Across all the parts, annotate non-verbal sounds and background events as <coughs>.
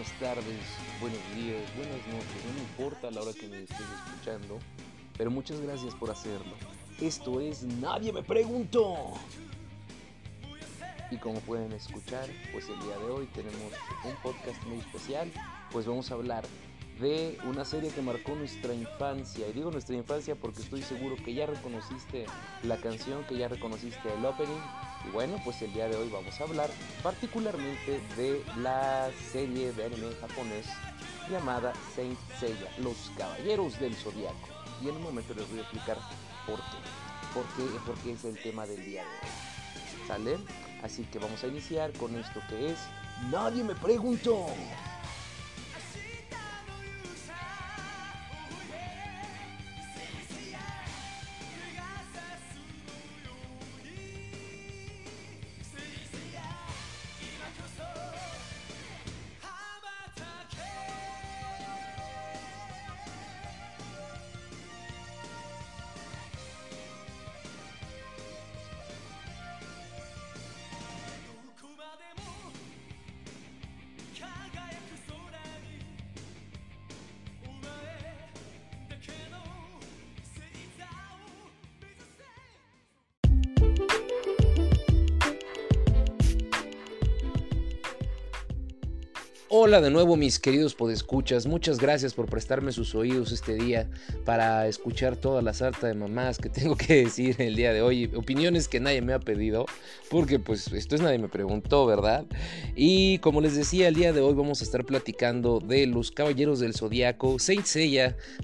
buenas tardes, buenos días, buenas noches, no importa la hora que me estés escuchando, pero muchas gracias por hacerlo. Esto es Nadie me preguntó. Y como pueden escuchar, pues el día de hoy tenemos un podcast muy especial, pues vamos a hablar de una serie que marcó nuestra infancia. Y digo nuestra infancia porque estoy seguro que ya reconociste la canción, que ya reconociste el opening. Y bueno, pues el día de hoy vamos a hablar particularmente de la serie de anime japonés llamada Saint Seiya, Los Caballeros del Zodiaco. Y en un momento les voy a explicar por qué. ¿Por qué? Porque es el tema del día de hoy. ¿Sale? Así que vamos a iniciar con esto que es Nadie me preguntó. Hola de nuevo mis queridos podescuchas, muchas gracias por prestarme sus oídos este día para escuchar toda la sarta de mamás que <laughs> tengo que decir el día de hoy, opiniones que nadie me ha pedido, porque pues esto es nadie me preguntó, ¿verdad? Y como les decía, el día de hoy vamos a estar platicando de los Caballeros del Zodiaco, Saint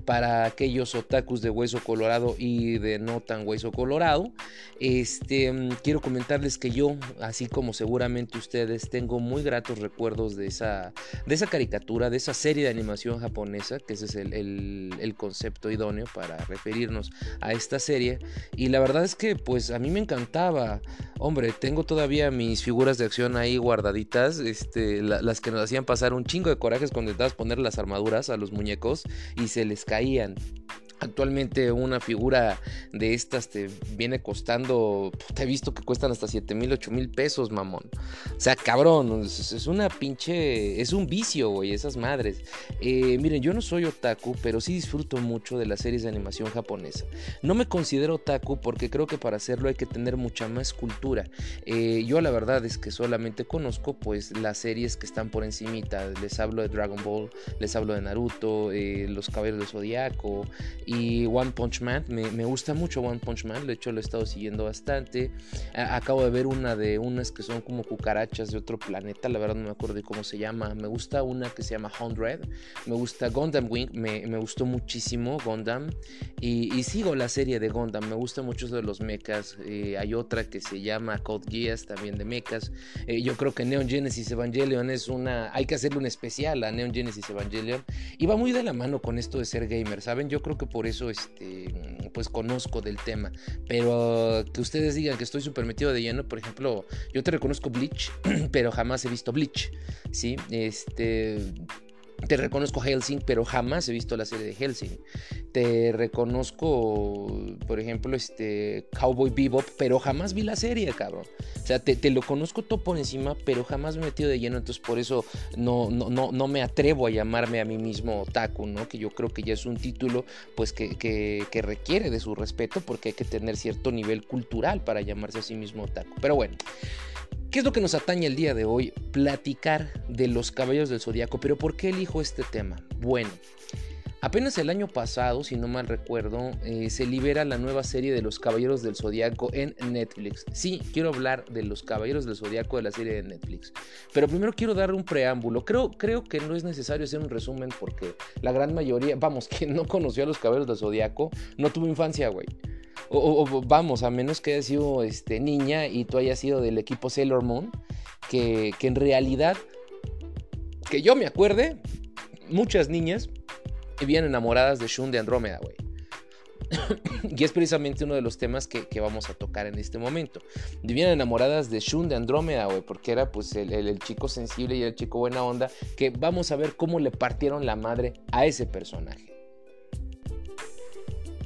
para aquellos otakus de hueso colorado y de no tan hueso colorado. Este, mm, quiero comentarles que yo, así como seguramente ustedes, tengo muy gratos recuerdos de esa de esa caricatura, de esa serie de animación japonesa, que ese es el, concepto idóneo para referirnos a esta serie. Y la verdad es que pues a mí me encantaba. Hombre, tengo todavía mis figuras de acción ahí guardaditas, este, las que nos hacían pasar un chingo de corajes cuando intentabas poner las armaduras a los muñecos y se les caían. Actualmente una figura de estas te viene costando, te he visto que cuestan hasta 7 mil, 8 mil pesos, mamón. O sea, cabrón, es, una pinche, es un vicio, güey, esas madres. Eh, miren, yo no soy otaku, pero sí disfruto mucho de las series de animación japonesa. No me considero otaku porque creo que para hacerlo hay que tener mucha más cultura. Eh, yo la verdad es que solamente conozco pues las series que están por encimita. Les hablo de Dragon Ball, les hablo de Naruto, eh, Los Caballeros del Zodiaco y One Punch Man. Me, gusta mucho One Punch Man, de hecho lo he estado siguiendo bastante. acabo de ver una de unas que son como cucarachas de otro planeta, la verdad no me acuerdo de cómo se llama. Me gusta una que se llama Hundred. Me gusta Gundam Wing, me, gustó muchísimo Gundam. Y, sigo la serie de Gundam, me gusta mucho de los mechas. Eh, hay otra que se llama Code Geass, también de mechas. Eh, yo creo que Neon Genesis Evangelion es una. Hay que hacerle un especial a Neon Genesis Evangelion. Y va muy de la mano con esto de ser gamer, ¿saben? Yo creo que por eso este, pues conozco del tema. Pero que ustedes digan que estoy súper metido de lleno, por ejemplo, yo te reconozco Bleach, <clears throat> pero jamás he visto Bleach, ¿sí? Este te reconozco Helsing, pero jamás he visto la serie de Helsing. Te reconozco, por ejemplo, este Cowboy Bebop, pero jamás vi la serie, cabrón. O sea, te, lo conozco todo por encima, pero jamás me he metido de lleno, entonces por eso no, no, no, no me atrevo a llamarme a mí mismo otaku, ¿no? Que yo creo que ya es un título, pues, que, que requiere de su respeto, porque hay que tener cierto nivel cultural para llamarse a sí mismo otaku. Pero bueno. ¿Qué es lo que nos atañe el día de hoy? Platicar de los caballos del zodiaco. Pero ¿por qué elijo este tema? Bueno, apenas el año pasado, si no mal recuerdo, eh, se libera la nueva serie de los caballeros del zodiaco en Netflix. Sí, quiero hablar de los caballeros del zodiaco de la serie de Netflix. Pero primero quiero dar un preámbulo. Creo, creo que no es necesario hacer un resumen porque la gran mayoría, vamos, <laughs> quien no conoció a los caballeros del zodiaco, no tuvo infancia, güey. O, vamos, a menos que hayas sido este, niña y tú hayas sido del equipo Sailor Moon, que, en realidad, que yo me acuerde, muchas niñas vivían enamoradas de Shun de Andrómeda, güey. <coughs> y es precisamente uno de los temas que, que, vamos a tocar en este momento. Vivían enamoradas de Shun de Andrómeda, güey, porque era pues el, el, chico sensible y el chico buena onda, que vamos a ver cómo le partieron la madre a ese personaje.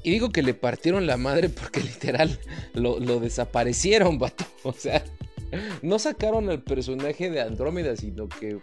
Y digo que le partieron la madre porque <laughs> literal lo, desaparecieron, vato. O sea, no sacaron al personaje de Andrómeda, sino que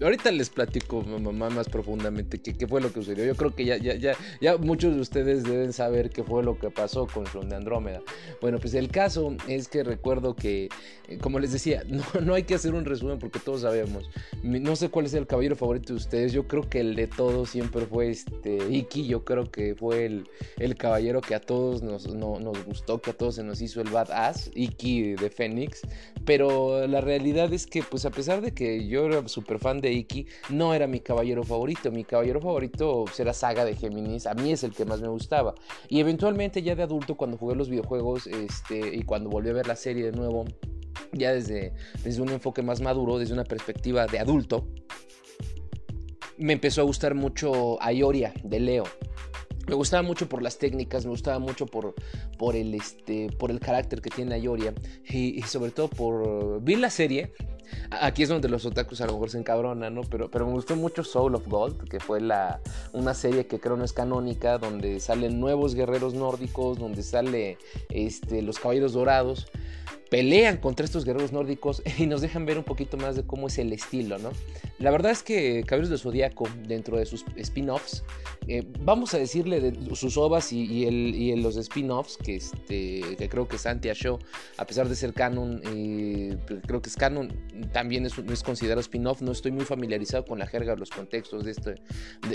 ahorita les platico, mamá, más profundamente qué, fue lo que sucedió. Yo creo que ya, ya, ya, ya muchos de ustedes deben saber qué fue lo que pasó con Sean de Andrómeda. Bueno, pues el caso es que recuerdo que, eh, como les decía, <laughs> no, no hay que hacer un resumen porque todos sabemos. No sé cuál es el caballero favorito de ustedes. Yo creo que el de todos siempre fue este Iki. Yo creo que fue el, el caballero que a todos nos, nos gustó, que a todos se nos hizo el badass, Iki de Fénix. Pero la realidad es que, pues a pesar de que yo era súper fan de Iki, no era mi caballero favorito. Mi caballero favorito era Saga de Géminis. A mí es el que más me gustaba. Y eventualmente ya de adulto, cuando jugué los videojuegos este, y cuando volví a ver la serie de nuevo, ya desde, desde un enfoque más maduro, desde una perspectiva de adulto, me empezó a gustar mucho Ayoria de Leo. Me gustaba mucho por las técnicas, me gustaba mucho por, por, el, este, por el carácter que tiene Ayoria y, y sobre todo por... Vi la serie, Aquí es donde los otakus a lo mejor se encabronan, ¿no? Pero, pero me gustó mucho Soul of Gold, que fue la, una serie que creo no es canónica, donde salen nuevos guerreros nórdicos, donde sale este, los caballeros dorados pelean contra estos guerreros nórdicos <laughs> y nos dejan ver un poquito más de cómo es el estilo, ¿no? La verdad es que Caballeros del Zodíaco, dentro de sus spin-offs, eh, vamos a decirle de sus ovas y, el, los spin-offs, que, este, que creo que Santi Show, a pesar de ser canon, eh, creo que es canon, también es, es considerado spin-off, no estoy muy familiarizado con la jerga o los contextos de, este,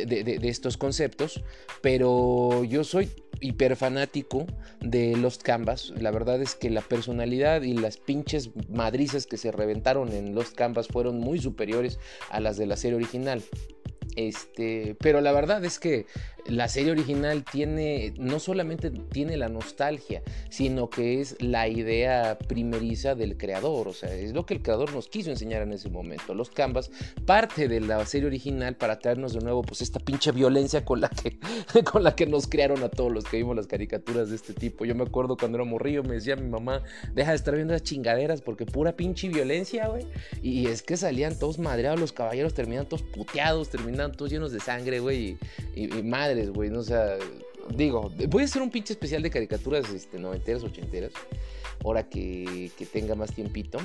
de estos conceptos, pero yo soy hiper fanático de Lost Canvas. La verdad es que la personalidad y las pinches madrizas que se reventaron en Lost Canvas fueron muy superiores a las de la serie original. Este, pero la verdad es que la serie original tiene, no solamente tiene la nostalgia, sino que es la idea primeriza del creador, o sea, es lo que el creador nos quiso enseñar en ese momento. Los Canvas, parte de la serie original para traernos de nuevo, pues esta pinche violencia con la que, <laughs> con la que nos crearon a todos los que vimos las caricaturas de este tipo. Yo me acuerdo cuando era morrillo, me decía mi mamá, deja de estar viendo las chingaderas porque pura pinche violencia, güey. Y es que salían todos madreados, los caballeros terminan todos puteados, terminan todos llenos de sangre, güey, y, y güey, ¿no? O sea, digo, voy a hacer un pinche especial de caricaturas este, noventeras, ochenteras, ahora que, que tenga más tiempito.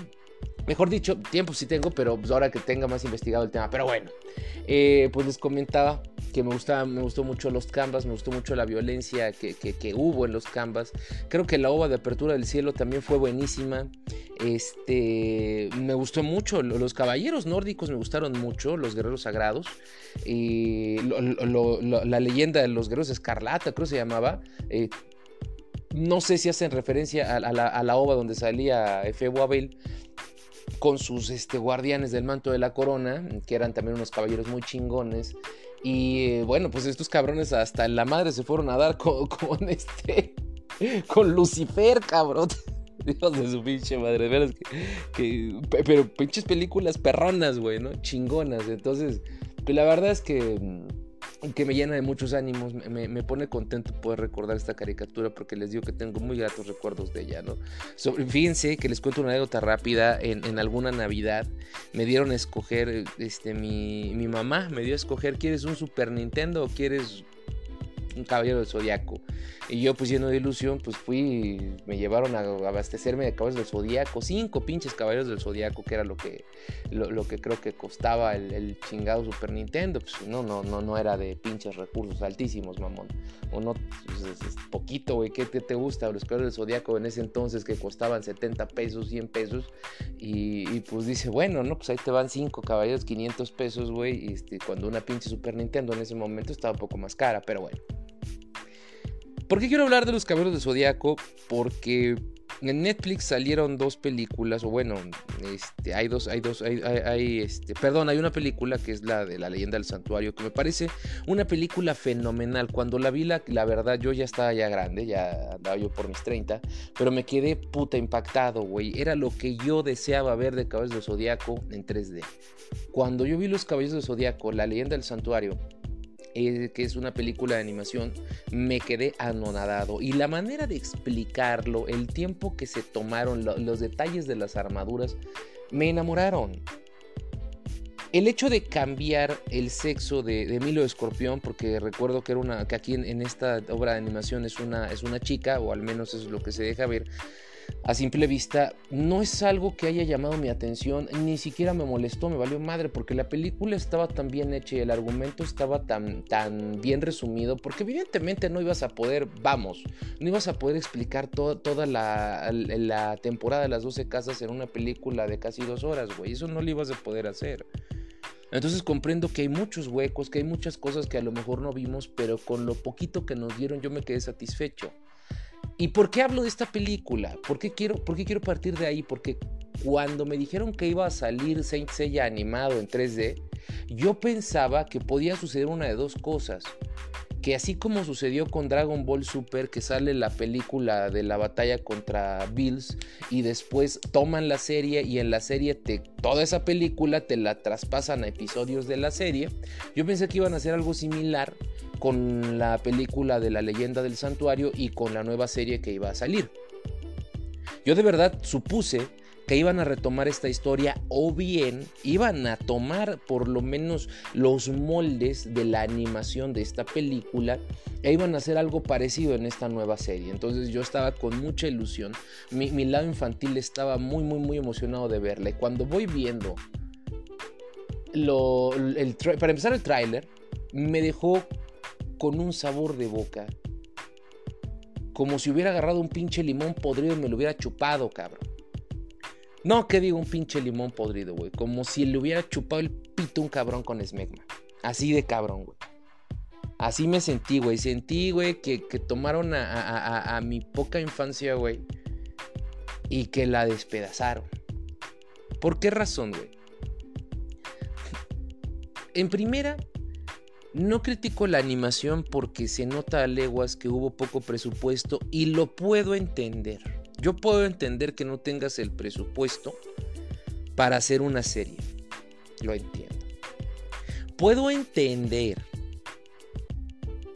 Mejor dicho, tiempo sí tengo, pero pues ahora que tenga más investigado el tema. Pero bueno, eh, pues les comentaba que me, gustaba, me gustó mucho los canvas, me gustó mucho la violencia que, hubo en los canvas. Creo que la ova de Apertura del Cielo también fue buenísima. Este, me gustó mucho, los caballeros nórdicos me gustaron mucho, los guerreros sagrados. Y la leyenda de los guerreros escarlata, creo que se llamaba. Eh, no sé si hacen referencia a, la, ova donde salía Efe Abel con sus este, guardianes del manto de la corona, que eran también unos caballeros muy chingones. Y eh, bueno, pues estos cabrones hasta la madre se fueron a dar <laughs> con, este. con Lucifer, cabrón. <laughs> Dios de su pinche madre, veras que, pero pinches películas perronas, güey, ¿no? Chingonas. Entonces, pues la verdad es que mm, que me llena de muchos ánimos, me, pone contento poder recordar esta caricatura porque les digo que tengo muy gratos recuerdos de ella, ¿no? fíjense que les cuento una anécdota rápida, en, alguna Navidad me dieron a escoger, este, mi, mi mamá me dio a escoger, ¿quieres un Super Nintendo o quieres un caballero del zodiaco. Y yo, pues lleno de ilusión, pues fui, me llevaron a abastecerme de caballeros del zodiaco, cinco pinches caballeros del zodiaco, que era lo que, lo, que creo que costaba el, chingado Super Nintendo. Pues no, no, no, no era de pinches recursos altísimos, mamón. O no, pues, es, poquito, güey, ¿qué te, gusta? Los caballeros del zodiaco en ese entonces que costaban 70 pesos, 100 pesos. Y, pues dice, bueno, no, pues ahí te van cinco caballeros, 500 pesos, güey. Este, cuando una pinche Super Nintendo en ese momento estaba un poco más cara, pero bueno. ¿Por qué quiero hablar de los caballeros del Zodíaco? Porque en Netflix salieron dos películas, o bueno, este, hay dos, hay dos, hay, este, perdón, hay una película que es la de la leyenda del santuario, que me parece una película fenomenal. Cuando la vi, la, verdad, yo ya estaba ya grande, ya andaba yo por mis 30, pero me quedé puta impactado, güey. Era lo que yo deseaba ver de Caballeros del Zodíaco en 3D. Cuando yo vi los Caballeros del Zodíaco, la leyenda del santuario, eh, que es una película de animación, me quedé anonadado. Y la manera de explicarlo, el tiempo que se tomaron, los detalles de las armaduras, me enamoraron. El hecho de cambiar el sexo de, de Emilio Escorpión, porque recuerdo que era una, que aquí en, esta obra de animación es una, es una chica, o al menos es lo que se deja ver, a simple vista, no es algo que haya llamado mi atención, ni siquiera me molestó, me valió madre, porque la película estaba tan bien hecha y el argumento estaba tan, tan bien resumido, porque evidentemente no ibas a poder, vamos, no ibas a poder explicar toda la, la, temporada de las 12 casas en una película de casi dos horas, güey, eso no lo ibas a poder hacer. Entonces comprendo que hay muchos huecos, que hay muchas cosas que a lo mejor no vimos, pero con lo poquito que nos dieron yo me quedé satisfecho. ¿Y por qué hablo de esta película? ¿Por qué quiero, por qué quiero partir de ahí? Porque cuando me dijeron que iba a salir Saint Seiya animado en 3D, yo pensaba que podía suceder una de dos cosas. Que así como sucedió con Dragon Ball Super, que sale la película de la batalla contra Bills y después toman la serie y en la serie te, toda esa película te la traspasan a episodios de la serie, yo pensé que iban a hacer algo similar con la película de la leyenda del santuario y con la nueva serie que iba a salir. Yo de verdad supuse que iban a retomar esta historia o bien iban a tomar por lo menos los moldes de la animación de esta película e iban a hacer algo parecido en esta nueva serie. Entonces yo estaba con mucha ilusión, mi, lado infantil estaba muy muy muy emocionado de verla y cuando voy viendo lo, el, para empezar el tráiler me dejó con un sabor de boca. Como si hubiera agarrado un pinche limón podrido y me lo hubiera chupado, cabrón. No, que digo un pinche limón podrido, güey. Como si le hubiera chupado el pito un cabrón con esmegma. Así de cabrón, güey. Así me sentí, güey. Sentí, güey, que, tomaron a, a mi poca infancia, güey. Y que la despedazaron. ¿Por qué razón, güey? En primera, no critico la animación porque se nota a leguas que hubo poco presupuesto y lo puedo entender. Yo puedo entender que no tengas el presupuesto para hacer una serie. Lo entiendo. Puedo entender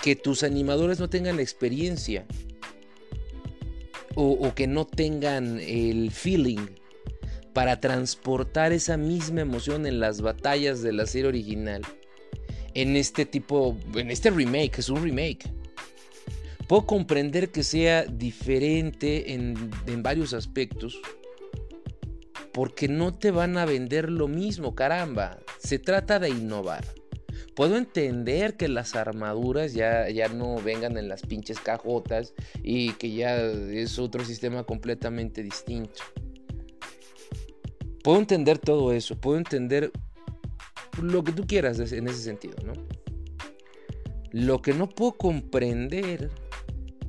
que tus animadores no tengan la experiencia o, o, que no tengan el feeling para transportar esa misma emoción en las batallas de la serie original en este tipo, en este remake, es un remake. Puedo comprender que sea diferente en, varios aspectos, porque no te van a vender lo mismo, caramba. Se trata de innovar. Puedo entender que las armaduras ya, ya no vengan en las pinches cajotas y que ya es otro sistema completamente distinto. Puedo entender todo eso, puedo entender lo que tú quieras en ese sentido, ¿no? Lo que no puedo comprender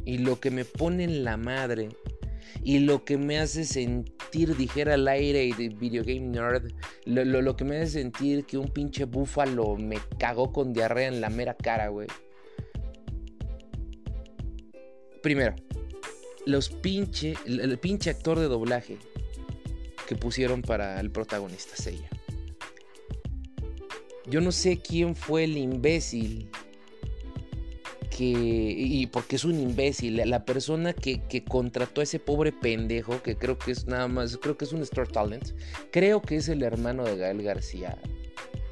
y lo que me pone en la madre y lo que me hace sentir, dijera al aire y de Video Game Nerd, lo, lo, que me hace sentir que un pinche búfalo me cagó con diarrea en la mera cara, güey. Primero, los pinche, el, el pinche actor de doblaje que pusieron para el protagonista Seiya. Yo no sé quién fue el imbécil y porque es un imbécil, la persona que, que, contrató a ese pobre pendejo, que creo que es nada más, creo que es un Star Talent, creo que es el hermano de Gael García,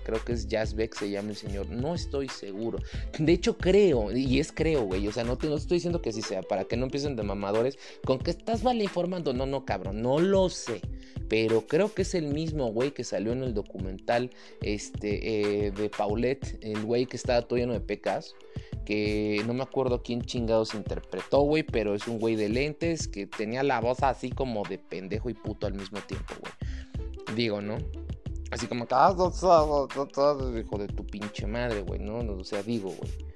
creo que es Jazzbeck, se llama el señor, no estoy seguro. De hecho, creo, y es creo, güey, o sea, no te, no estoy diciendo que así sea, para que no empiecen de mamadores, con que estás mal informando, no, no, cabrón, no lo sé pero creo que es el mismo güey que salió en el documental este, eh, de Paulette, el güey que estaba todo lleno de pecas, que no me acuerdo quién chingados interpretó, güey, pero es un güey de lentes que tenía la voz así como de pendejo y puto al mismo tiempo, güey. Digo, ¿no? Así como ah, hijo de tu pinche madre, güey, ¿no? O sea, digo, güey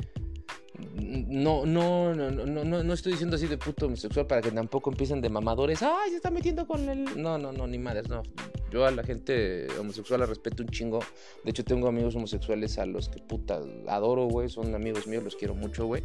no, no, no, no, no, no estoy diciendo así de puto homosexual para que tampoco empiecen de mamadores. Ay, se está metiendo con él. No, no, no, ni madres, no. Yo a la gente homosexual la respeto un chingo. De hecho, tengo amigos homosexuales a los que puta adoro, güey. Son amigos míos, los quiero mucho, güey.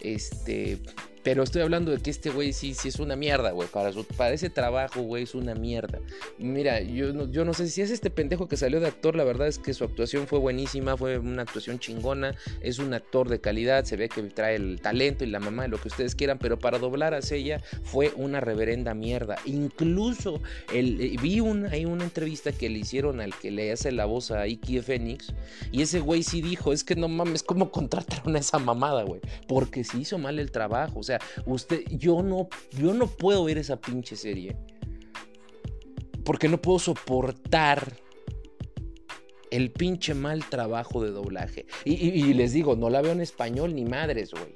Este, pero estoy hablando de que este güey sí, sí es una mierda, güey. Para, para ese trabajo, güey, es una mierda. Mira, yo no, yo no sé si es este pendejo que salió de actor. La verdad es que su actuación fue buenísima, fue una actuación chingona. Es un actor de calidad, se ve que trae el talento y la mamá lo que ustedes quieran. Pero para doblar a ella fue una reverenda mierda. Incluso el, eh, vi una, hay una entrevista que le hicieron al que le hace la voz a Iki Phoenix. Y ese güey sí dijo: Es que no mames, ¿cómo contrataron a esa mamada, güey? Porque hizo mal el trabajo. O sea, usted, yo no, yo no puedo ver esa pinche serie. Porque no puedo soportar el pinche mal trabajo de doblaje. Y, les digo, no la veo en español ni madres, güey.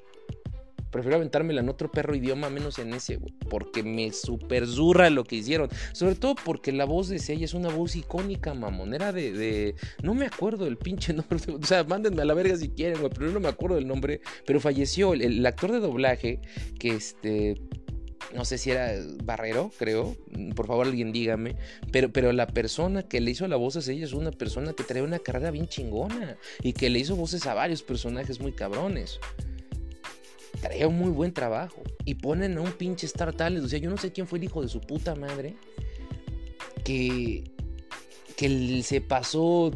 Prefiero aventármela en otro perro idioma, menos en ese, güey. Porque me super zurra lo que hicieron. Sobre todo porque la voz de ella es una voz icónica, mamón. Era de, No me acuerdo del pinche <laughs> nombre. O sea, mándenme a la verga si quieren, güey. Pero no me acuerdo del nombre. Pero falleció el actor de doblaje que este no sé si era Barrero, creo, por favor alguien dígame, pero, pero la persona que le hizo la voz a ella es una persona que trae una carrera bien chingona y que le hizo voces a varios personajes muy cabrones. Trae un muy buen trabajo y ponen a un pinche Star Talent, o sea, yo no sé quién fue el hijo de su puta madre que, que se pasó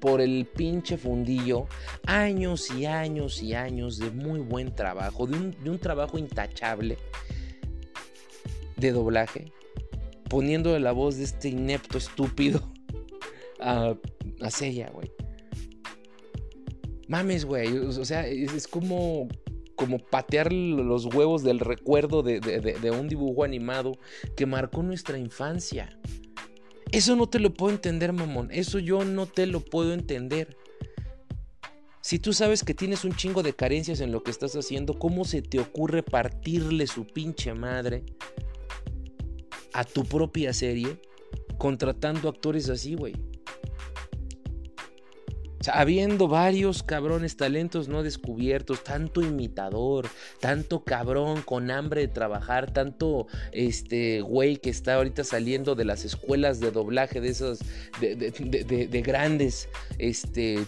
por el pinche fundillo años y años y años de muy buen trabajo, de un, de un trabajo intachable de doblaje, poniendo la voz de este inepto estúpido <laughs> a, a güey. Mames, güey. O sea, es, como, como patear los huevos del recuerdo de, un dibujo animado que marcó nuestra infancia. Eso no te lo puedo entender, mamón. Eso yo no te lo puedo entender. Si tú sabes que tienes un chingo de carencias en lo que estás haciendo, ¿cómo se te ocurre partirle su pinche madre a tu propia serie contratando actores así, güey. Habiendo varios cabrones talentos no descubiertos, tanto imitador, tanto cabrón con hambre de trabajar, tanto este güey que está ahorita saliendo de las escuelas de doblaje de esos de, de grandes este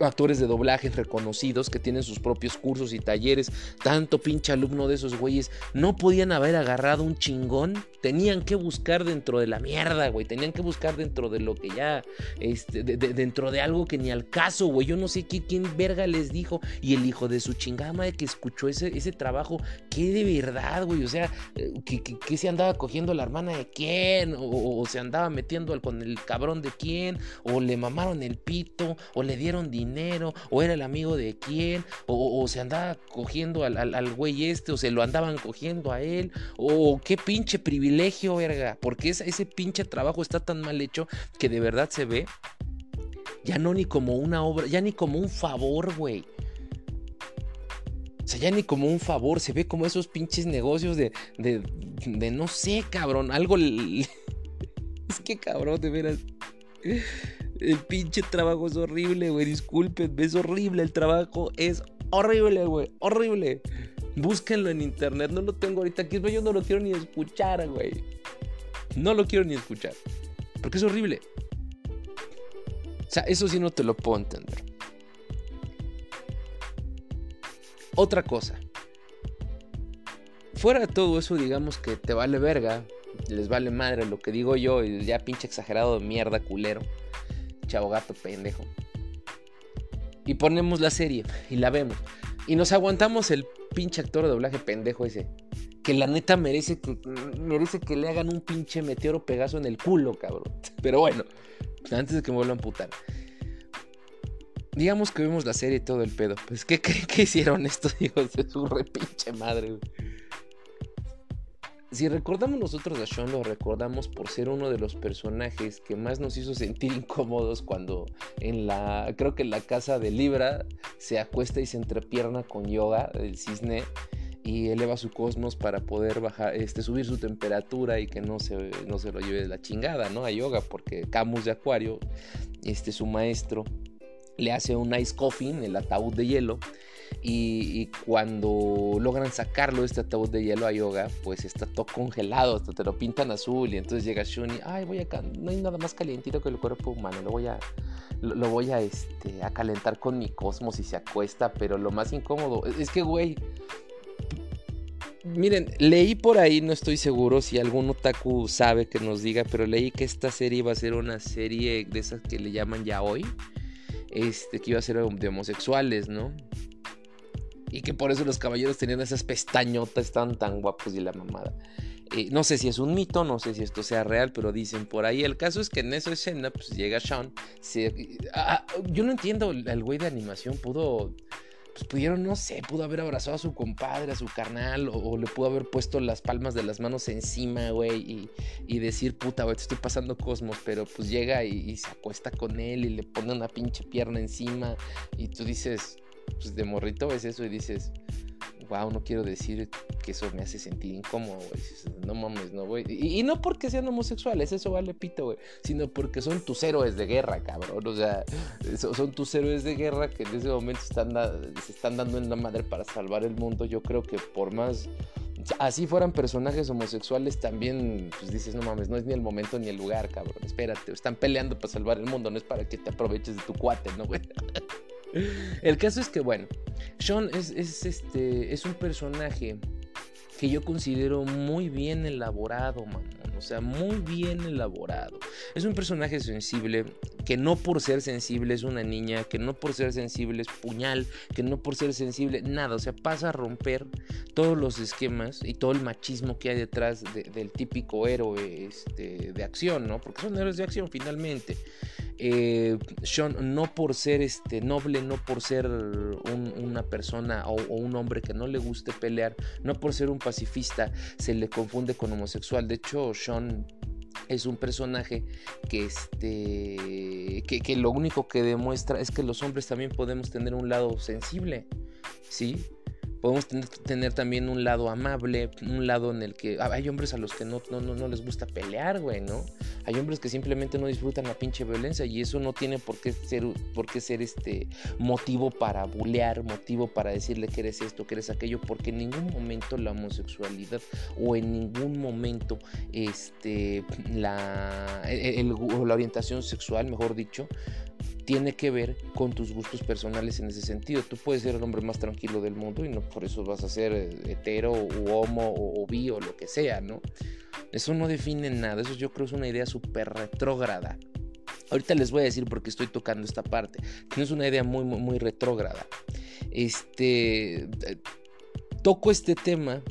actores de doblaje reconocidos que tienen sus propios cursos y talleres, tanto pinche alumno de esos güeyes, no podían haber agarrado un chingón, tenían que buscar dentro de la mierda, güey, tenían que buscar dentro de lo que ya, este, dentro de algo que ni al caso, güey, yo no sé qué, quién verga les dijo, y el hijo de su chingada madre que escuchó ese, ese trabajo, qué de verdad, güey, o sea, eh, que, se andaba cogiendo la hermana de quién, o, o se andaba metiendo con el cabrón de quién, o le mamaron el pito, o le dieron dinero, o era el amigo de quién, o, se andaba cogiendo al, güey este, o se lo andaban cogiendo a él, o qué pinche privilegio, verga, porque ese pinche trabajo está tan mal hecho que de verdad se ve ya no ni como una obra, ya ni como un favor, güey. O sea, ya ni como un favor, se ve como esos pinches negocios de, de, de no sé, cabrón, algo... <laughs> Es que cabrón, de veras. El pinche trabajo es horrible, güey. Disculpen, es horrible. El trabajo es horrible, güey. Horrible. Búsquenlo en internet. No lo tengo ahorita aquí. Yo no lo quiero ni escuchar, güey. No lo quiero ni escuchar. Porque es horrible. O sea, eso sí no te lo puedo entender. Otra cosa. Fuera de todo eso, digamos que te vale verga. Les vale madre lo que digo yo. Y ya pinche exagerado de mierda, culero chavo gato pendejo. Y ponemos la serie y la vemos. Y nos aguantamos el pinche actor de doblaje pendejo ese. Que la neta merece que, merece que le hagan un pinche meteoro pegazo en el culo, cabrón. Pero bueno, antes de que me vuelvan a putar. Digamos que vemos la serie y todo el pedo. Pues, ¿qué creen que hicieron estos <laughs> hijos de su repinche madre? Si recordamos nosotros a Sean, lo recordamos por ser uno de los personajes que más nos hizo sentir <laughs> incómodos cuando en la, creo que en la casa de Libra se acuesta y se entrepierna con yoga, el cisne, y eleva su cosmos para poder bajar, este, subir su temperatura y que no se, no se lo lleve de la chingada, ¿no? A yoga, porque Camus de Acuario, este, su maestro, le hace un ice coffin, el ataúd de hielo, y, cuando logran sacarlo este ataúd de hielo a Yoga, pues está todo congelado, hasta te lo pintan azul. Y entonces llega Shuni, ay, voy a no hay nada más calientito que el cuerpo humano, lo voy a, lo, voy a, este, a calentar con mi cosmos y se acuesta. Pero lo más incómodo es que, güey, Miren, leí por ahí, no estoy seguro si algún otaku sabe que nos diga, pero leí que esta serie iba a ser una serie de esas que le llaman ya hoy. Este, que iba a ser de homosexuales, ¿no? Y que por eso los caballeros tenían esas pestañotas tan tan guapos y la mamada. Eh, no sé si es un mito, no sé si esto sea real, pero dicen por ahí. El caso es que en esa escena, pues llega Sean. Ah, ah, yo no entiendo, el güey de animación pudo. pues pudieron, no sé, pudo haber abrazado a su compadre, a su carnal, o, le pudo haber puesto las palmas de las manos encima, güey, y, decir, puta, güey, te estoy pasando cosmos, pero pues llega y, se acuesta con él y le pone una pinche pierna encima, y tú dices, pues de morrito ves eso y dices, wow, no quiero decir que eso me hace sentir incómodo, güey. No mames, no, güey. Y, no porque sean homosexuales, eso vale pito, güey. Sino porque son tus héroes de guerra, cabrón. O sea, son, tus héroes de guerra que en ese momento están se están dando en la madre para salvar el mundo. Yo creo que por más así fueran personajes homosexuales, también pues dices, no mames, no es ni el momento ni el lugar, cabrón. Espérate, están peleando para salvar el mundo, no es para que te aproveches de tu cuate, ¿no, güey? El caso es que, bueno, Sean es, este, es un personaje que yo considero muy bien elaborado, mamón. O sea, muy bien elaborado. Es un personaje sensible, que no por ser sensible es una niña, que no por ser sensible es puñal, que no por ser sensible, nada. O sea, pasa a romper todos los esquemas y todo el machismo que hay detrás del típico héroe este, de acción, ¿no? Porque son héroes de acción finalmente. Eh, Sean, no por ser este, noble, no por ser una persona o, un hombre que no le guste pelear, no por ser un pacifista, se le confunde con homosexual. De hecho, Es un personaje que, este, que, que lo único que demuestra es que los hombres también podemos tener un lado sensible, ¿sí? Podemos tener, también un lado amable, un lado en el que ah, hay hombres a los que no, no, no, les gusta pelear, güey, ¿no? Hay hombres que simplemente no disfrutan la pinche violencia y eso no tiene por qué ser, por qué ser este motivo para bulear, motivo para decirle que eres esto, que eres aquello, porque en ningún momento la homosexualidad o en ningún momento este, la, la orientación sexual, mejor dicho, tiene que ver con tus gustos personales en ese sentido. Tú puedes ser el hombre más tranquilo del mundo y no por eso vas a ser eh, hetero o homo o, bi o lo que sea, ¿no? Eso no define nada, eso yo creo es una idea súper retrógrada. Ahorita les voy a decir por qué estoy tocando esta parte, que no es una idea muy, muy, muy retrógrada. Este, eh, toco este tema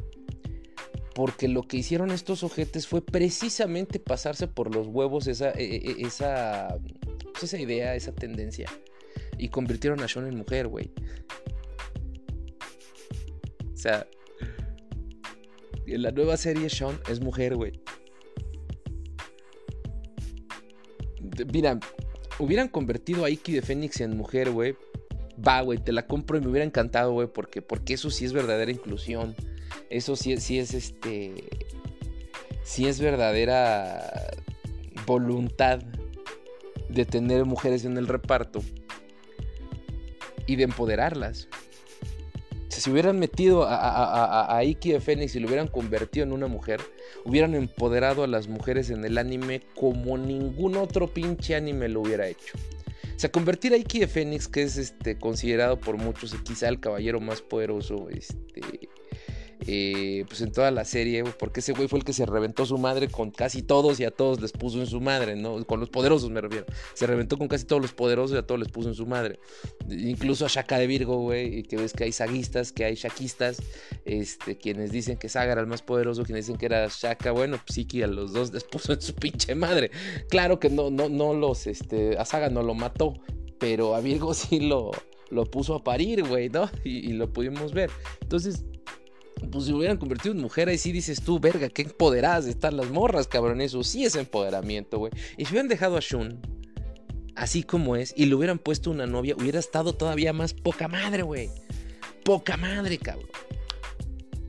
porque lo que hicieron estos ojetes fue precisamente pasarse por los huevos esa, e, e, esa esa idea, esa tendencia. Y convirtieron a Sean en mujer, güey. O sea, en la nueva serie Sean es mujer, güey. Mira, hubieran convertido a Iki de Fénix en mujer, güey. Va, güey, te la compro y me hubiera encantado, güey, porque, porque eso sí es verdadera inclusión. Eso sí, sí es este. Sí es verdadera voluntad de tener mujeres en el reparto y de empoderarlas. si hubieran metido a, a, Iki de Fénix y lo hubieran convertido en una mujer, hubieran empoderado a las mujeres en el anime como ningún otro pinche anime lo hubiera hecho. O sea, convertir a Iki de Fénix, que es este, considerado por muchos quizá el caballero más poderoso este, eh, pues en toda la serie, porque ese güey fue el que se reventó su madre con casi todos y a todos les puso en su madre, ¿no? Con los poderosos me refiero. Se reventó con casi todos los poderosos y a todos les puso en su madre. Incluso a Shaka de Virgo, güey, que ves que hay saguistas, que hay shakistas, este, quienes dicen que Saga era el más poderoso, quienes dicen que era Shaka, bueno, pues sí que a los dos les <laughs> puso en su pinche madre. Claro que no, no, no los, este, a Saga no lo mató, pero a Virgo sí lo, lo puso a parir, güey, ¿no? Y, y lo pudimos ver. Entonces, pues si hubieran convertido en mujer, ahí sí dices tú, verga, qué empoderadas están las morras, cabrón. Eso sí es empoderamiento, güey. Y si hubieran dejado a Shun así como es y le hubieran puesto una novia, hubiera estado todavía más poca madre, güey. Poca madre, cabrón.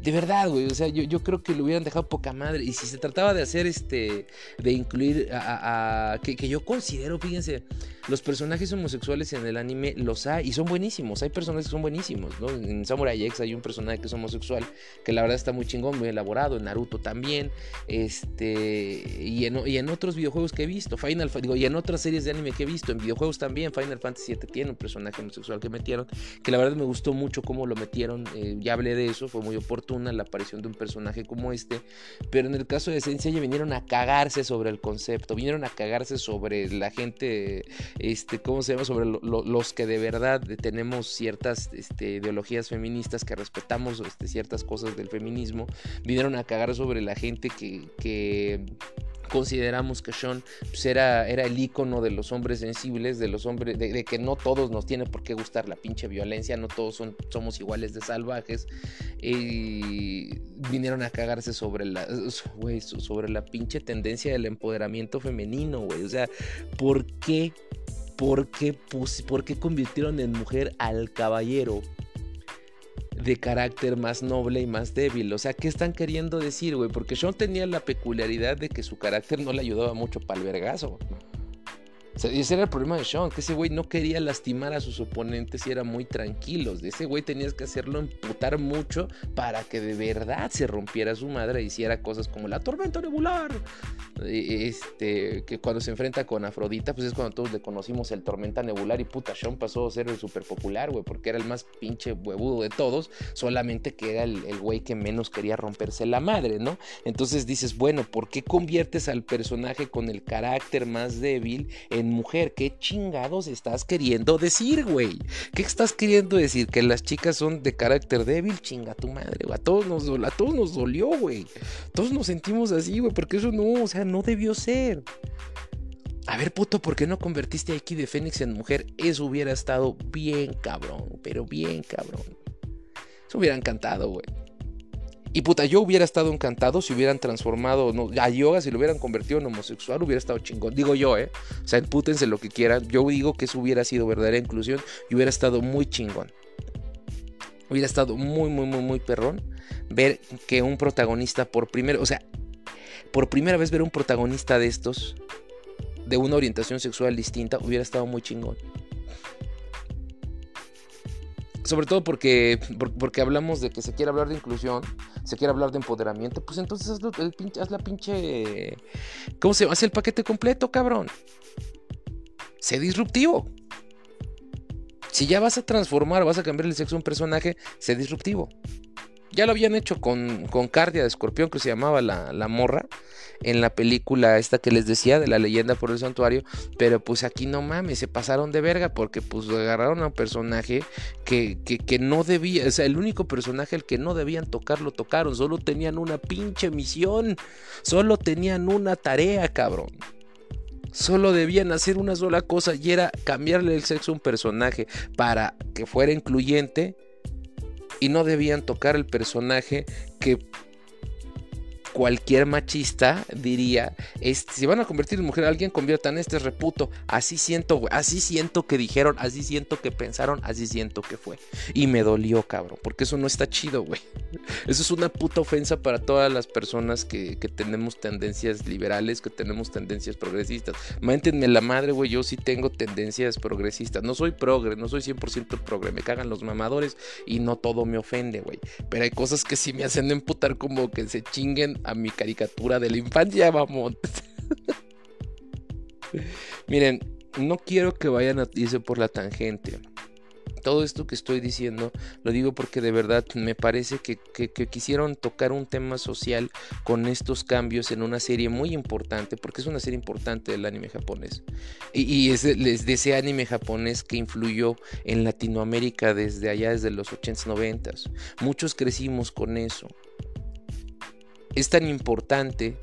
De verdad, güey. O sea, yo, yo, creo que lo hubieran dejado poca madre. Y si se trataba de hacer este. de incluir a. que, que, yo considero, fíjense, los personajes homosexuales en el anime los hay. Y son buenísimos. Hay personajes que son buenísimos, ¿no? En Samurai X hay un personaje que es homosexual. Que la verdad está muy chingón, muy elaborado. En Naruto también. Este. Y en, otros videojuegos que he visto. Final digo, y en otras series de anime que he visto. En videojuegos también. Final Fantasy VII tiene un personaje homosexual que metieron. Que la verdad me gustó mucho cómo lo metieron. Eh, ya hablé de eso. Fue muy oportuno la aparición de un personaje como este, pero en el caso de ya vinieron a cagarse sobre el concepto, vinieron a cagarse sobre la gente, este, ¿cómo se llama? Sobre los que de verdad tenemos ciertas este, ideologías feministas, que respetamos este, ciertas cosas del feminismo, vinieron a cagar sobre la gente que, que consideramos que Sean pues, era, era, el icono de los hombres sensibles, de los hombres, de, que no todos nos tiene por qué gustar la pinche violencia, no todos son, somos iguales de salvajes. Vinieron a cagarse sobre la, sobre la pinche tendencia del empoderamiento femenino, güey. O sea, ¿por qué? ¿Por qué, ¿Por qué convirtieron en mujer al caballero? de carácter más noble y más débil. O sea, ¿qué están queriendo decir, güey? Porque Sean tenía la peculiaridad de que su carácter no le ayudaba mucho para el vergazo ese era el problema de Sean, que ese güey no quería lastimar a sus oponentes y era muy tranquilo. De ese güey tenías que hacerlo emputar mucho para que de verdad se rompiera su madre y hiciera cosas como la tormenta nebular. Este, que cuando se enfrenta con Afrodita, pues es cuando todos le conocimos el tormenta nebular y puta, Sean pasó a ser el súper popular, güey, porque era el más pinche huevudo de todos, solamente que era el güey que menos quería romperse la madre, ¿no? Entonces dices, bueno, ¿por qué conviertes al personaje con el carácter más débil en mujer. ¿Qué chingados estás queriendo decir, güey? ¿Qué estás queriendo decir? ¿Que las chicas son de carácter débil? Chinga tu madre, güey. A todos nos, todos nos dolió, güey. Todos nos sentimos así, güey, porque eso no, o sea, no debió ser. A ver, puto, ¿por qué no convertiste a Iki de Fénix en mujer? Eso hubiera estado bien cabrón, pero bien cabrón. Eso hubiera encantado, güey. Y puta, yo hubiera estado encantado si hubieran transformado a yoga, si lo hubieran convertido en homosexual, hubiera estado chingón. Digo yo, ¿eh? O sea, empútense lo que quieran. Yo digo que eso hubiera sido verdadera inclusión y hubiera estado muy chingón. Hubiera estado muy, muy, muy, muy perrón ver que un protagonista por primera, o sea, por primera vez ver un protagonista de estos, de una orientación sexual distinta, hubiera estado muy chingón sobre todo porque, porque hablamos de que se quiere hablar de inclusión, se quiere hablar de empoderamiento, pues entonces haz, la pinche... ¿Cómo se? Haz el paquete completo, cabrón. Sé disruptivo. Si ya vas a transformar, vas a cambiar el sexo de un personaje, sé disruptivo. Ya lo habían hecho con, con Cardia de Escorpión, que se llamaba la, la morra en la película esta que les decía de la leyenda por el santuario, pero pues aquí no mames, se pasaron de verga porque pues agarraron a un personaje que, que, no debía, o sea, el único personaje al que no debían tocar lo tocaron, solo tenían una pinche misión, solo tenían una tarea, cabrón. Solo debían hacer una sola cosa y era cambiarle el sexo a un personaje para que fuera incluyente y no debían tocar el personaje que cualquier machista diría, si van a convertir en mujer alguien, conviertan este reputo. Así siento, Así siento que dijeron, así siento que pensaron, así siento que fue. Y me dolió, cabrón, porque eso no está chido, güey. Eso es una puta ofensa para todas las personas que, tenemos tendencias liberales, que tenemos tendencias progresistas. Méntenme la madre, güey, yo sí tengo tendencias progresistas. No soy progre, no soy 100% progre. Me cagan los mamadores y no todo me ofende, güey. Pero hay cosas que sí me hacen emputar como que se chinguen a mi caricatura de la infancia, vamos. <laughs> Miren, no quiero que vayan a irse por la tangente. Todo esto que estoy diciendo lo digo porque de verdad me parece que, quisieron tocar un tema social con estos cambios en una serie muy importante, porque es una serie importante del anime japonés. Y, es, de ese anime japonés que influyó en Latinoamérica desde allá, desde los 80s, 90s. Muchos crecimos con eso es tan importante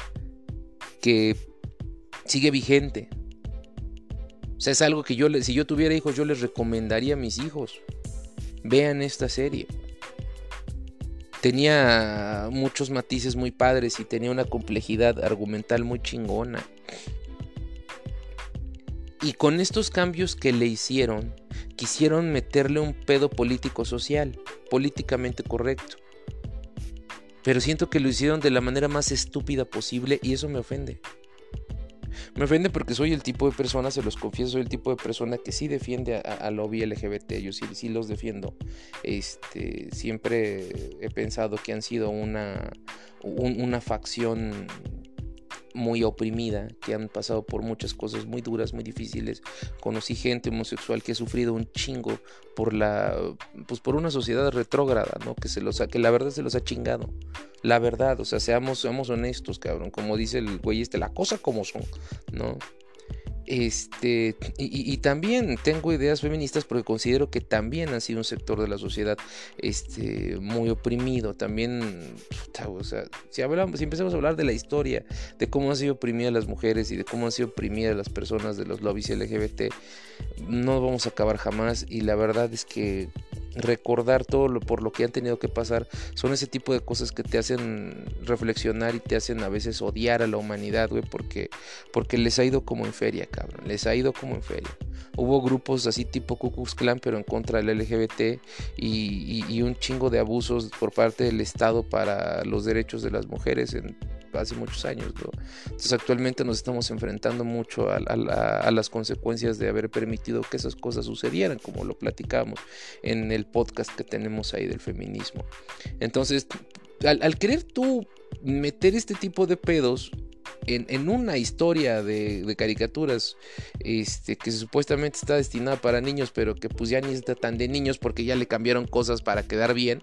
que sigue vigente. O sea, es algo que yo, si yo tuviera hijos, yo les recomendaría a mis hijos. Vean esta serie. Tenía muchos matices muy padres y tenía una complejidad argumental muy chingona. Y con estos cambios que le hicieron, quisieron meterle un pedo político social, políticamente correcto pero siento que lo hicieron de la manera más estúpida posible y eso me ofende. Me ofende porque soy el tipo de persona, se los confieso, soy el tipo de persona que sí defiende al lobby LGBT, yo sí, sí, los defiendo. Este, siempre he pensado que han sido una, una facción muy oprimida, que han pasado por muchas cosas muy duras, muy difíciles. Conocí gente homosexual que ha sufrido un chingo por la pues por una sociedad retrógrada, ¿no? Que se los que la verdad se los ha chingado. La verdad, o sea, seamos seamos honestos, cabrón, como dice el güey este, la cosa como son, ¿no? Este, y, también tengo ideas feministas porque considero que también ha sido un sector de la sociedad este, muy oprimido. También, o sea, si, hablamos, si empezamos a hablar de la historia, de cómo han sido oprimidas las mujeres y de cómo han sido oprimidas las personas de los lobbies LGBT, no vamos a acabar jamás. Y la verdad es que recordar todo lo por lo que han tenido que pasar son ese tipo de cosas que te hacen reflexionar y te hacen a veces odiar a la humanidad, güey, porque, porque les ha ido como en feria, cabrón, les ha ido como en feria. Hubo grupos así tipo Ku Klux Klan, pero en contra del LGBT y, y un chingo de abusos por parte del Estado para los derechos de las mujeres en hace muchos años. Entonces actualmente nos estamos enfrentando mucho a, las consecuencias de haber permitido que esas cosas sucedieran, como lo platicamos en el podcast que tenemos ahí del feminismo. Entonces, al, al querer tú meter este tipo de pedos en, una historia de, caricaturas este, que supuestamente está destinada para niños, pero que pues ya ni está tan de niños porque ya le cambiaron cosas para quedar bien,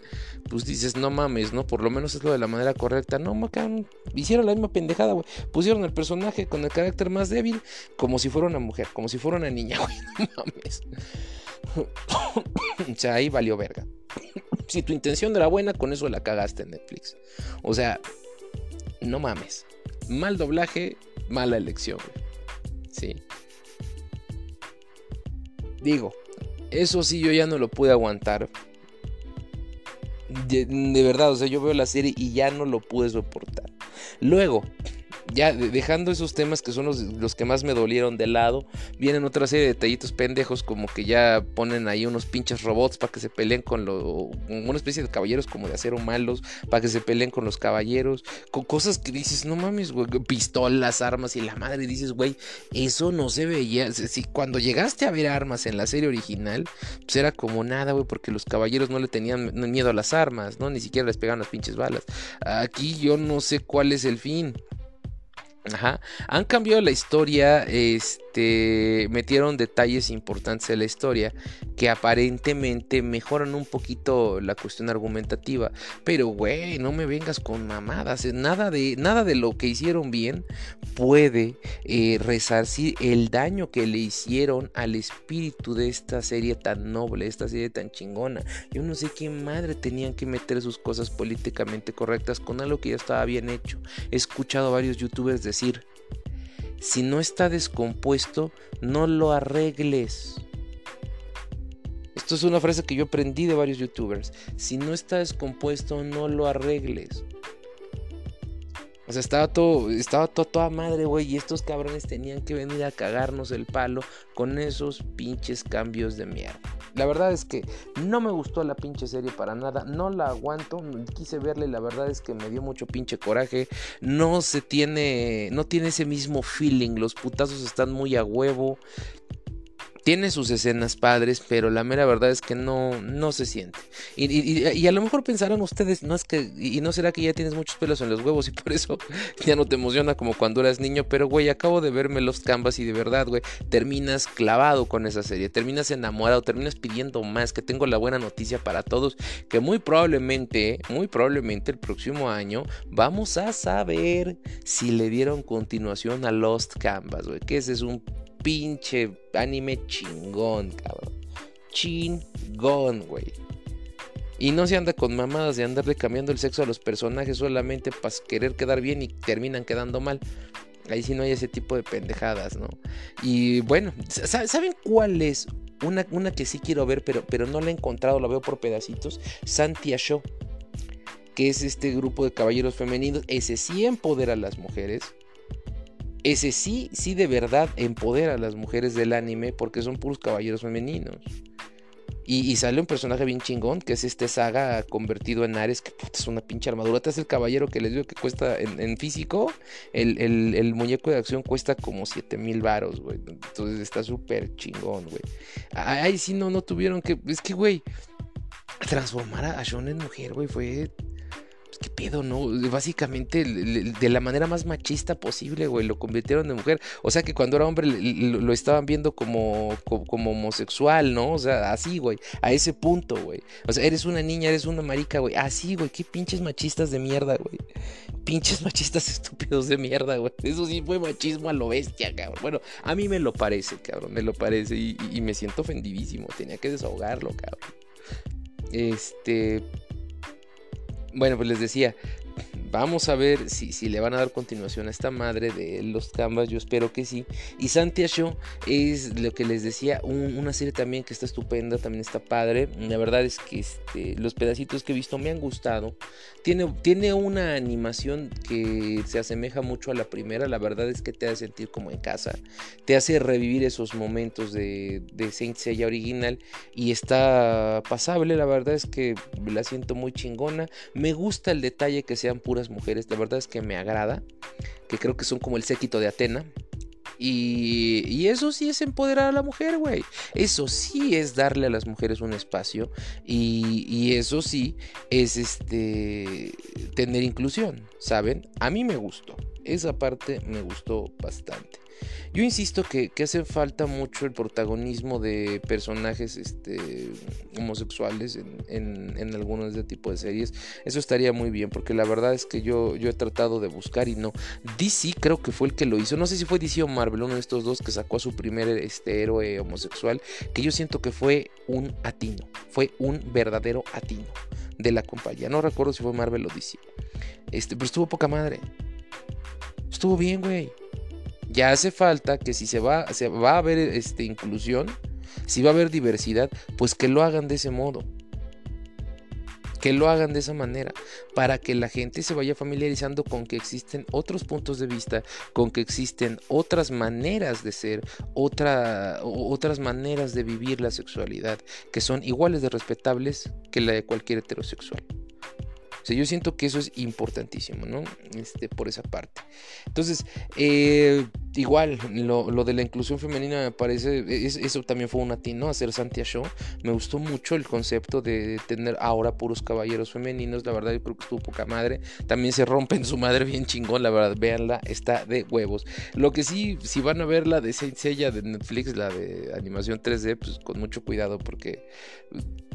pues dices, no mames, ¿no? Por lo menos es lo de la manera correcta. No, macan, hicieron la misma pendejada, güey. Pusieron el personaje con el carácter más débil como si fuera una mujer, como si fuera una niña, <laughs> güey. No mames. <coughs> o sea, ahí valió verga. si tu intención era buena, con eso la cagaste en Netflix. O sea, no mames mal doblaje, mala elección. Sí. Digo, eso sí yo ya no lo pude aguantar. De, de, verdad, o sea, yo veo la serie y ya no lo pude soportar. Luego, ya dejando esos temas que son los, que más me dolieron de lado, vienen otra serie de detallitos pendejos como que ya ponen ahí unos pinches robots para que se peleen con lo, una especie de caballeros como de acero malos, para que se peleen con los caballeros, con cosas que dices, no mames, güey, pistolas, armas y la madre dices, güey, eso no se veía, si cuando llegaste a ver armas en la serie original, pues era como nada, güey, porque los caballeros no le tenían miedo a las armas, ¿no? Ni siquiera les pegaban las pinches balas. Aquí yo no sé cuál es el fin. Ajá. Han cambiado la historia, este, metieron detalles importantes en la historia que aparentemente mejoran un poquito la cuestión argumentativa. Pero, güey, no me vengas con mamadas. Nada de, nada de lo que hicieron bien puede eh, resarcir el daño que le hicieron al espíritu de esta serie tan noble, esta serie tan chingona. Yo no sé qué madre tenían que meter sus cosas políticamente correctas con algo que ya estaba bien hecho. He escuchado a varios youtubers decir, si no está descompuesto, no lo arregles. Esto es una frase que yo aprendí de varios youtubers. Si no está descompuesto, no lo arregles. O sea, estaba todo, estaba todo, toda madre, güey. Y estos cabrones tenían que venir a cagarnos el palo con esos pinches cambios de mierda. La verdad es que no me gustó la pinche serie para nada. No la aguanto. Quise verle. La verdad es que me dio mucho pinche coraje. No se tiene. No tiene ese mismo feeling. Los putazos están muy a huevo tiene sus escenas padres, pero la mera verdad es que no, no se siente. Y, a lo mejor pensarán ustedes, no es que, y no será que ya tienes muchos pelos en los huevos y por eso <laughs> ya no te emociona como cuando eras niño, pero güey, acabo de verme los canvas y de verdad, güey, terminas clavado con esa serie, terminas enamorado, terminas pidiendo más, que tengo la buena noticia para todos, que muy probablemente, muy probablemente el próximo año vamos a saber si le dieron continuación a Lost Canvas, güey, que ese es un pinche anime chingón, cabrón. Chingón, güey. Y no se anda con mamadas de andarle cambiando el sexo a los personajes solamente para querer quedar bien y terminan quedando mal. Ahí sí no hay ese tipo de pendejadas, ¿no? Y bueno, ¿saben cuál es? Una, una que sí quiero ver, pero, pero no la he encontrado, la veo por pedacitos. Santia Show, que es este grupo de caballeros femeninos. Ese sí empodera a las mujeres ese sí, sí de verdad empodera a las mujeres del anime porque son puros caballeros femeninos. Y, sale un personaje bien chingón, que es este Saga convertido en Ares, que puta, es una pinche armadura. Este es el caballero que les digo que cuesta en, físico. El, muñeco de acción cuesta como 7 mil varos, güey. Entonces está súper chingón, güey. Ay, sí, no, no tuvieron que. Es que, güey, transformar a Sean en mujer, güey, fue ¿qué pedo, no? Básicamente de la manera más machista posible, güey, lo convirtieron en mujer. O sea que cuando era hombre lo estaban viendo como, como, homosexual, ¿no? O sea, así, güey, a ese punto, güey. O sea, eres una niña, eres una marica, güey. Así, güey, qué pinches machistas de mierda, güey. Pinches machistas <laughs> estúpidos de mierda, güey. Eso sí fue machismo a lo bestia, cabrón. Bueno, a mí me lo parece, cabrón, me lo parece y, y me siento ofendidísimo. Tenía que desahogarlo, cabrón. Este, bueno, pues les decía, Vamos a ver si, si, le van a dar continuación a esta madre de los Canvas, yo espero que sí. Y Santia Show es lo que les decía, una serie también que está estupenda, también está padre. La verdad es que este, los pedacitos que he visto me han gustado. Tiene, tiene una animación que se asemeja mucho a la primera, la verdad es que te hace sentir como en casa. Te hace revivir esos momentos de, de Saint Seiya original y está pasable, la verdad es que la siento muy chingona. Me gusta el detalle que sean puras mujeres, la verdad es que me agrada, que creo que son como el séquito de Atena. Y, eso sí es empoderar a la mujer, güey. Eso sí es darle a las mujeres un espacio. Y, y, eso sí es este tener inclusión, ¿saben? A mí me gustó. Esa parte me gustó bastante. Yo insisto que, hace falta mucho el protagonismo de personajes este, homosexuales en, algunos de este tipo de series. Eso estaría muy bien, porque la verdad es que yo, yo he tratado de buscar y no. DC creo que fue el que lo hizo. No sé si fue DC o Marvel, uno de estos dos que sacó a su primer este, héroe homosexual, que yo siento que fue un atino, fue un verdadero atino de la compañía. No recuerdo si fue Marvel o DC. Este, pero estuvo poca madre. Estuvo bien, güey. Ya hace falta que si se va, se va a haber este, inclusión, si va a haber diversidad, pues que lo hagan de ese modo. Que lo hagan de esa manera, para que la gente se vaya familiarizando con que existen otros puntos de vista, con que existen otras maneras de ser, otra, otras maneras de vivir la sexualidad, que son iguales de respetables que la de cualquier heterosexual. O sea, yo siento que eso es importantísimo, ¿no? Este, por esa parte. Entonces, eh, igual, lo, de la inclusión femenina me parece, eso también fue un atino, hacer Santia Show. Me gustó mucho el concepto de tener ahora puros caballeros femeninos, la verdad yo creo que estuvo poca madre. También se rompen su madre bien chingón, la verdad, véanla, está de huevos. Lo que sí, si van a ver la de Saint de Netflix, la de animación 3D, pues con mucho cuidado porque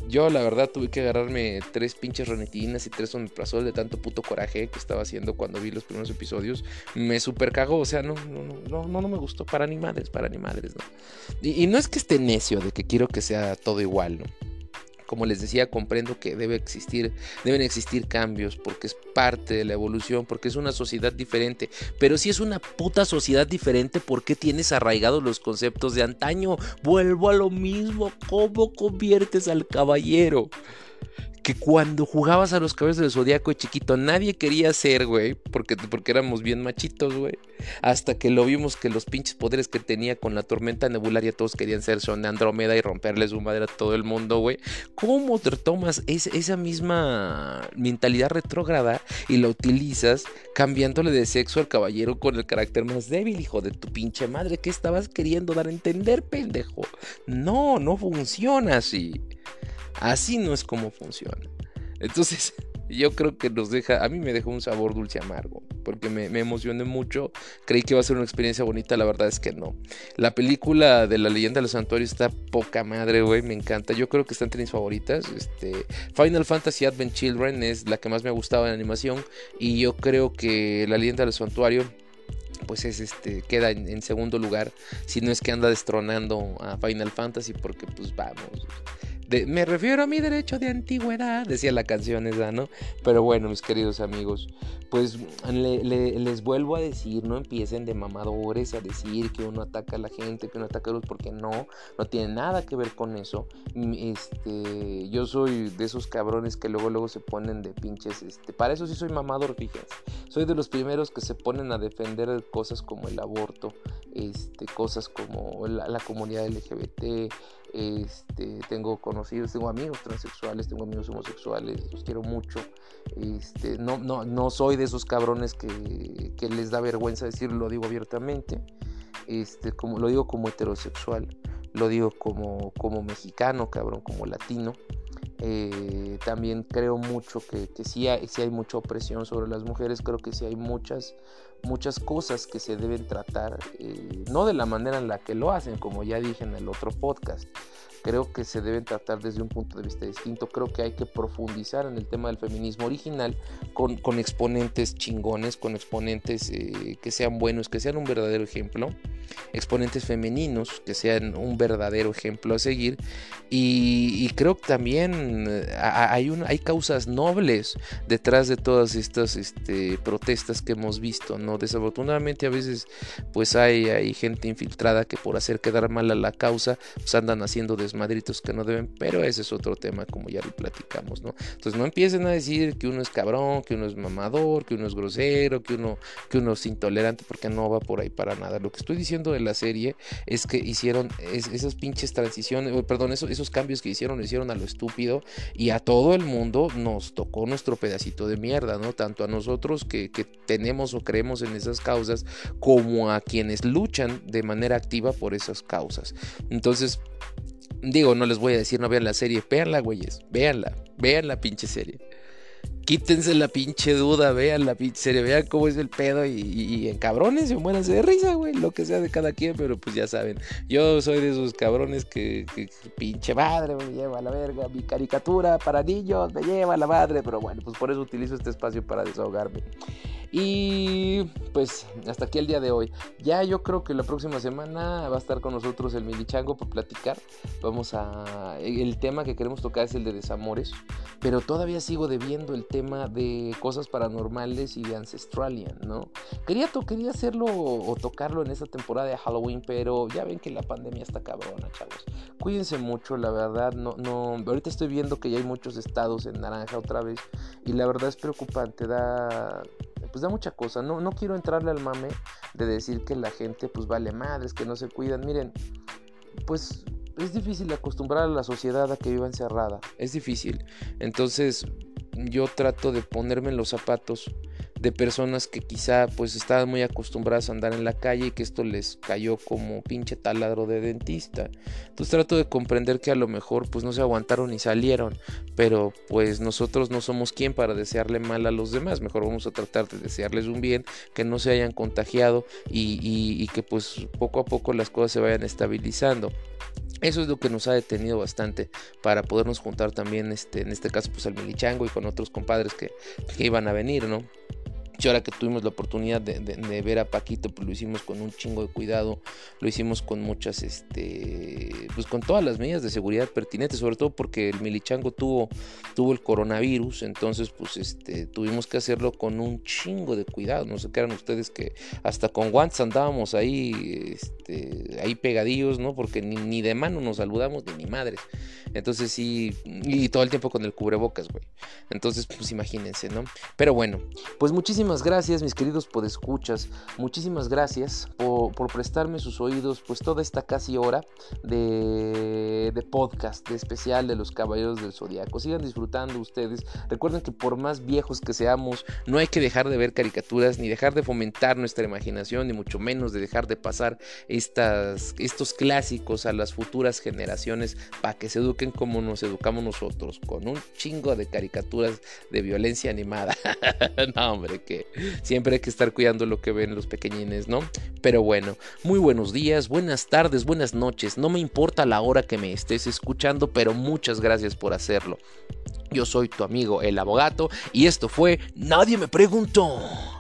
yo la verdad tuve que agarrarme tres pinches ranitinas y tres omeprazol de tanto puto coraje que estaba haciendo cuando vi los primeros episodios. Me super cagó, o sea, no, no, no, no, no me gustó para ni para ni ¿no? Y, y no es que esté necio de que quiero que sea todo igual, ¿no? como les decía, comprendo que debe existir, deben existir cambios porque es parte de la evolución, porque es una sociedad diferente. Pero si es una puta sociedad diferente, ¿por qué tienes arraigados los conceptos de antaño? Vuelvo a lo mismo, ¿cómo conviertes al caballero? Que cuando jugabas a los cabezas del zodiaco de chiquito nadie quería ser, güey, porque, porque éramos bien machitos, güey. Hasta que lo vimos que los pinches poderes que tenía con la tormenta nebularia todos querían ser Son de Andrómeda y romperle su madre a todo el mundo, güey. ¿Cómo te tomas esa misma mentalidad retrógrada y la utilizas cambiándole de sexo al caballero con el carácter más débil, hijo de tu pinche madre? ¿Qué estabas queriendo dar a entender, pendejo? No, no funciona así. Así no es como funciona. Entonces, <laughs> yo creo que nos deja, a mí me dejó un sabor dulce amargo, porque me, emocioné mucho, creí que iba a ser una experiencia bonita, la verdad es que no. La película de la leyenda de los santuarios está poca madre, güey, me encanta, yo creo que está entre mis favoritas. Este, Final Fantasy Advent Children es la que más me ha gustado en animación, y yo creo que la leyenda del santuario pues es este queda en, en, segundo lugar si no es que anda destronando a Final Fantasy porque pues vamos me refiero a mi derecho de antigüedad, decía la canción esa, ¿no? Pero bueno, mis queridos amigos, pues les vuelvo a decir, no empiecen de mamadores a decir que uno ataca a la gente, que uno ataca a los, porque no, no tiene nada que ver con eso. Mm, este, yo soy de esos cabrones que luego, luego se ponen de pinches, este, para eso sí soy mamador, fíjense. Soy de los primeros que se ponen a defender cosas como el aborto, este, cosas como la, la comunidad LGBT, este, tengo conocidos, tengo amigos transexuales, tengo amigos homosexuales, los quiero mucho. Este, no, no, no soy de esos cabrones que, que les da vergüenza decirlo, lo digo abiertamente. Este, lo digo como heterosexual, lo digo como, como mexicano, cabrón, como latino. Eh, también creo mucho que, que sí, hay, hay mucha opresión sobre las mujeres, creo que sí hay muchas, muchas cosas que se deben tratar, eh, no de la manera en la que lo hacen, como ya dije en el otro podcast, creo que se deben tratar desde un punto de vista distinto. Creo que hay que profundizar en el tema del feminismo original con, con exponentes chingones, con exponentes eh, que sean buenos, que sean un verdadero ejemplo, exponentes femeninos que sean un verdadero ejemplo a seguir. Y, creo que también eh, hay, hay causas nobles detrás de todas estas este, protestas que hemos visto. ¿no? Desafortunadamente a veces pues hay, hay gente infiltrada que por hacer quedar mal a la causa pues andan haciendo desmadres madritos que no deben, pero ese es otro tema como ya lo platicamos, ¿no? Entonces no empiecen a decir que uno es cabrón, que uno es mamador, que uno es grosero, que uno, que uno es intolerante, porque no va por ahí para nada. Lo que estoy diciendo de la serie es que hicieron esas pinches transiciones, perdón, esos, esos cambios que hicieron, lo hicieron a lo estúpido y a todo el mundo nos tocó nuestro pedacito de mierda, ¿no? Tanto a nosotros que, que tenemos o creemos en esas causas, como a quienes luchan de manera activa por esas causas. Entonces, Digo, no les voy a decir no vean la serie, véanla, güeyes, véanla, vean la pinche serie. Quítense la pinche duda, vean la pinche serie, vean cómo es el pedo y, en cabrones y muéranse de risa, güey, lo que sea de cada quien, pero pues ya saben, yo soy de esos cabrones que, pinche madre me lleva a la verga, mi caricatura para niños me lleva a la madre, pero bueno, pues por eso utilizo este espacio para desahogarme. Y pues hasta aquí el día de hoy. Ya yo creo que la próxima semana va a estar con nosotros el Milichango para platicar. Vamos a... El tema que queremos tocar es el de desamores. Pero todavía sigo debiendo el tema de cosas paranormales y de Ancestralian, ¿no? Quería, quería hacerlo o tocarlo en esta temporada de Halloween, pero ya ven que la pandemia está cabrona, chavos. Cuídense mucho, la verdad. No, no... Ahorita estoy viendo que ya hay muchos estados en naranja otra vez. Y la verdad es preocupante. Da pues da mucha cosa. No, no quiero entrarle al mame de decir que la gente pues vale madres, que no se cuidan. Miren, pues es difícil acostumbrar a la sociedad a que viva encerrada. Es difícil. Entonces yo trato de ponerme en los zapatos de personas que quizá pues estaban muy acostumbradas a andar en la calle y que esto les cayó como pinche taladro de dentista. Entonces trato de comprender que a lo mejor pues no se aguantaron y salieron, pero pues nosotros no somos quien para desearle mal a los demás, mejor vamos a tratar de desearles un bien, que no se hayan contagiado y, que pues poco a poco las cosas se vayan estabilizando. Eso es lo que nos ha detenido bastante para podernos juntar también, este, en este caso, pues al Milichango y con otros compadres que, que iban a venir, ¿no? Y ahora que tuvimos la oportunidad de, ver a Paquito, pues lo hicimos con un chingo de cuidado, lo hicimos con muchas, este, pues con todas las medidas de seguridad pertinentes, sobre todo porque el milichango tuvo, tuvo el coronavirus, entonces pues este, tuvimos que hacerlo con un chingo de cuidado, no sé qué eran ustedes que hasta con guantes andábamos ahí, este, ahí pegadillos, ¿no? Porque ni, de mano nos saludamos ni ni madres, entonces sí, y todo el tiempo con el cubrebocas, güey, entonces pues imagínense, ¿no? Pero bueno, pues muchísimas Muchísimas gracias, mis queridos podescuchas. Muchísimas gracias por, prestarme sus oídos, pues toda esta casi hora de, de, podcast, de especial de los Caballeros del Zodiaco. Sigan disfrutando ustedes. Recuerden que por más viejos que seamos, no hay que dejar de ver caricaturas, ni dejar de fomentar nuestra imaginación, ni mucho menos de dejar de pasar estas, estos clásicos a las futuras generaciones para que se eduquen como nos educamos nosotros, con un chingo de caricaturas de violencia animada. <laughs> no, hombre, que siempre hay que estar cuidando lo que ven los pequeñines, ¿no? Pero bueno, muy buenos días, buenas tardes, buenas noches. No me importa la hora que me estés escuchando, pero muchas gracias por hacerlo. Yo soy tu amigo el abogado y esto fue Nadie me preguntó.